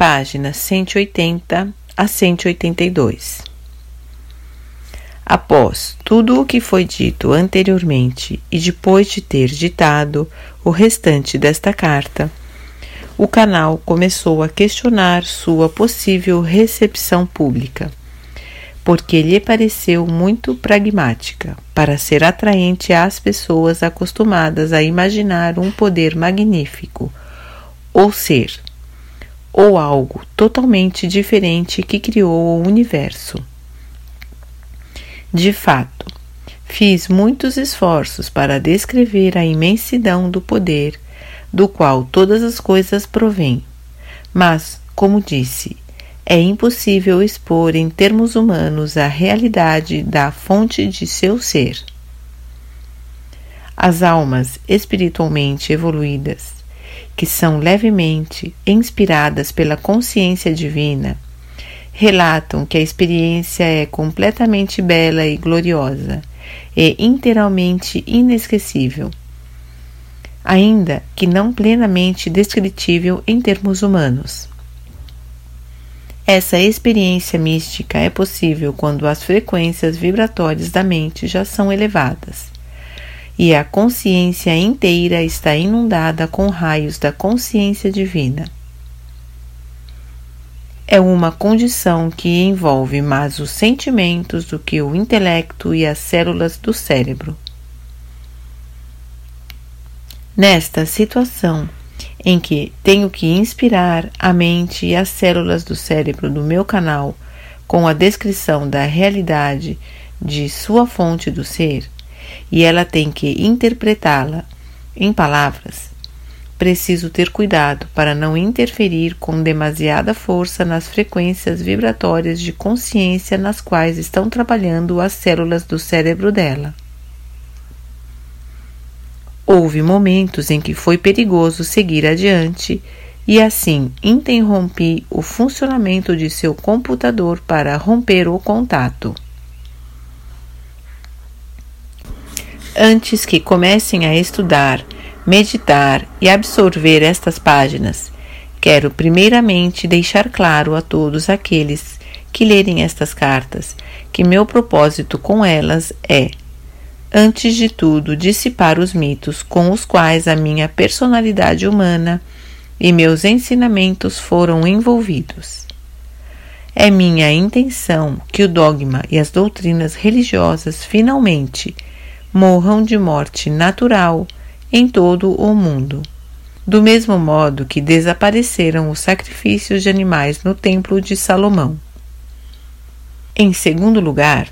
páginas 180 a 182. Após tudo o que foi dito anteriormente e depois de ter ditado o restante desta carta, o canal começou a questionar sua possível recepção pública, porque lhe pareceu muito pragmática para ser atraente às pessoas acostumadas a imaginar um poder magnífico, ou ser, ou algo totalmente diferente que criou o universo. De fato, fiz muitos esforços para descrever a imensidão do poder do qual todas as coisas provêm. Mas, como disse, é impossível expor em termos humanos a realidade da fonte de seu ser. As almas espiritualmente evoluídas, que são levemente inspiradas pela consciência divina, relatam que a experiência é completamente bela e gloriosa e inteiramente inesquecível ainda que não plenamente descritível em termos humanos. Essa experiência mística é possível quando as frequências vibratórias da mente já são elevadas e a consciência inteira está inundada com raios da consciência divina. É uma condição que envolve mais os sentimentos do que o intelecto e as células do cérebro. Nesta situação, em que tenho que inspirar a mente e as células do cérebro do meu canal com a descrição da realidade de sua fonte do ser, e ela tem que interpretá-la em palavras, preciso ter cuidado para não interferir com demasiada força nas frequências vibratórias de consciência nas quais estão trabalhando as células do cérebro dela. Houve momentos em que foi perigoso seguir adiante e assim interrompi o funcionamento de seu computador para romper o contato. Antes que comecem a estudar, meditar e absorver estas páginas, quero primeiramente deixar claro a todos aqueles que lerem estas cartas que meu propósito com elas é antes de tudo, dissipar os mitos com os quais a minha personalidade humana e meus ensinamentos foram envolvidos. É minha intenção que o dogma e as doutrinas religiosas finalmente morram de morte natural em todo o mundo, do mesmo modo que desapareceram os sacrifícios de animais no Templo de Salomão. Em segundo lugar,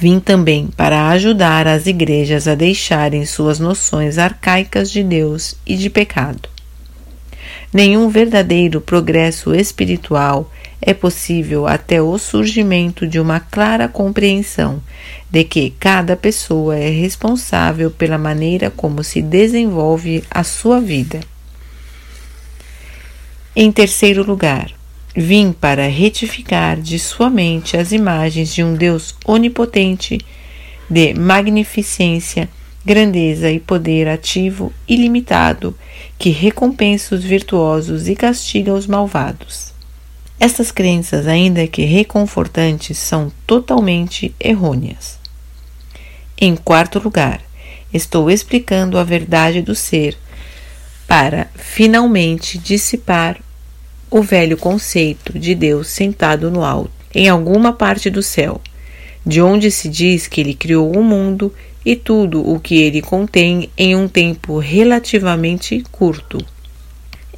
Vim também para ajudar as igrejas a deixarem suas noções arcaicas de Deus e de pecado. Nenhum verdadeiro progresso espiritual é possível até o surgimento de uma clara compreensão de que cada pessoa é responsável pela maneira como se desenvolve a sua vida. Em terceiro lugar, Vim para retificar de sua mente as imagens de um Deus onipotente, de magnificência, grandeza e poder ativo ilimitado, que recompensa os virtuosos e castiga os malvados. Estas crenças, ainda que reconfortantes, são totalmente errôneas. Em quarto lugar, estou explicando a verdade do ser para finalmente dissipar o velho conceito de Deus sentado no alto, em alguma parte do céu, de onde se diz que ele criou o mundo e tudo o que ele contém em um tempo relativamente curto.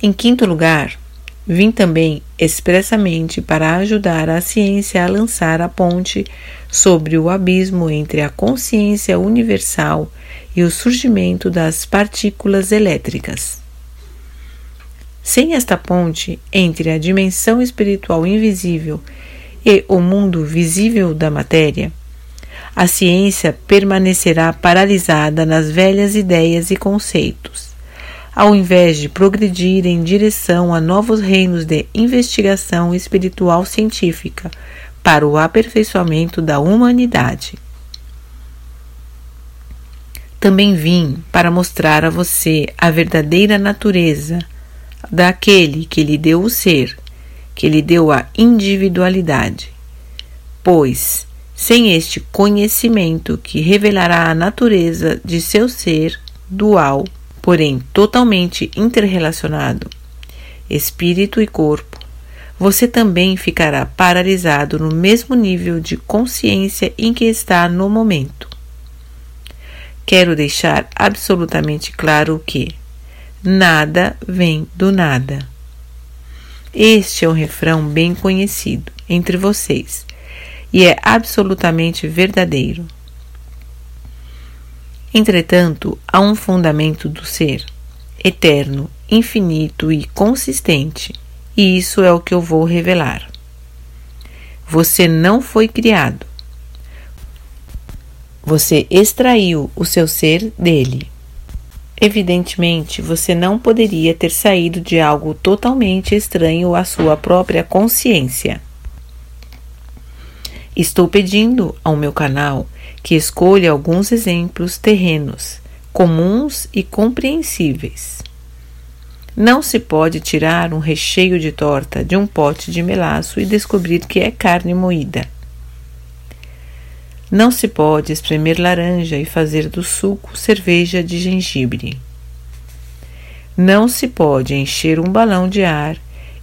Em quinto lugar, vim também expressamente para ajudar a ciência a lançar a ponte sobre o abismo entre a consciência universal e o surgimento das partículas elétricas. Sem esta ponte entre a dimensão espiritual invisível e o mundo visível da matéria, a ciência permanecerá paralisada nas velhas ideias e conceitos, ao invés de progredir em direção a novos reinos de investigação espiritual científica para o aperfeiçoamento da humanidade. Também vim para mostrar a você a verdadeira natureza daquele que lhe deu o ser que lhe deu a individualidade. Pois, sem este conhecimento que revelará a natureza de seu ser dual, porém totalmente interrelacionado, espírito e corpo, você também ficará paralisado no mesmo nível de consciência em que está no momento. Quero deixar absolutamente claro que nada vem do nada. Este é um refrão bem conhecido entre vocês e é absolutamente verdadeiro. Entretanto, há um fundamento do ser, eterno, infinito e consistente, e isso é o que eu vou revelar. Você não foi criado. Você extraiu o seu ser dele. Evidentemente, você não poderia ter saído de algo totalmente estranho à sua própria consciência. Estou pedindo ao meu canal que escolha alguns exemplos terrenos, comuns e compreensíveis. Não se pode tirar um recheio de torta de um pote de melaço e descobrir que é carne moída. Não se pode espremer laranja e fazer do suco cerveja de gengibre. Não se pode encher um balão de ar,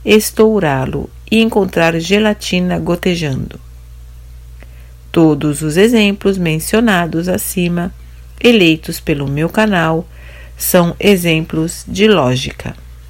estourá-lo e encontrar gelatina gotejando. Todos os exemplos mencionados acima, eleitos pelo meu canal, são exemplos de lógica.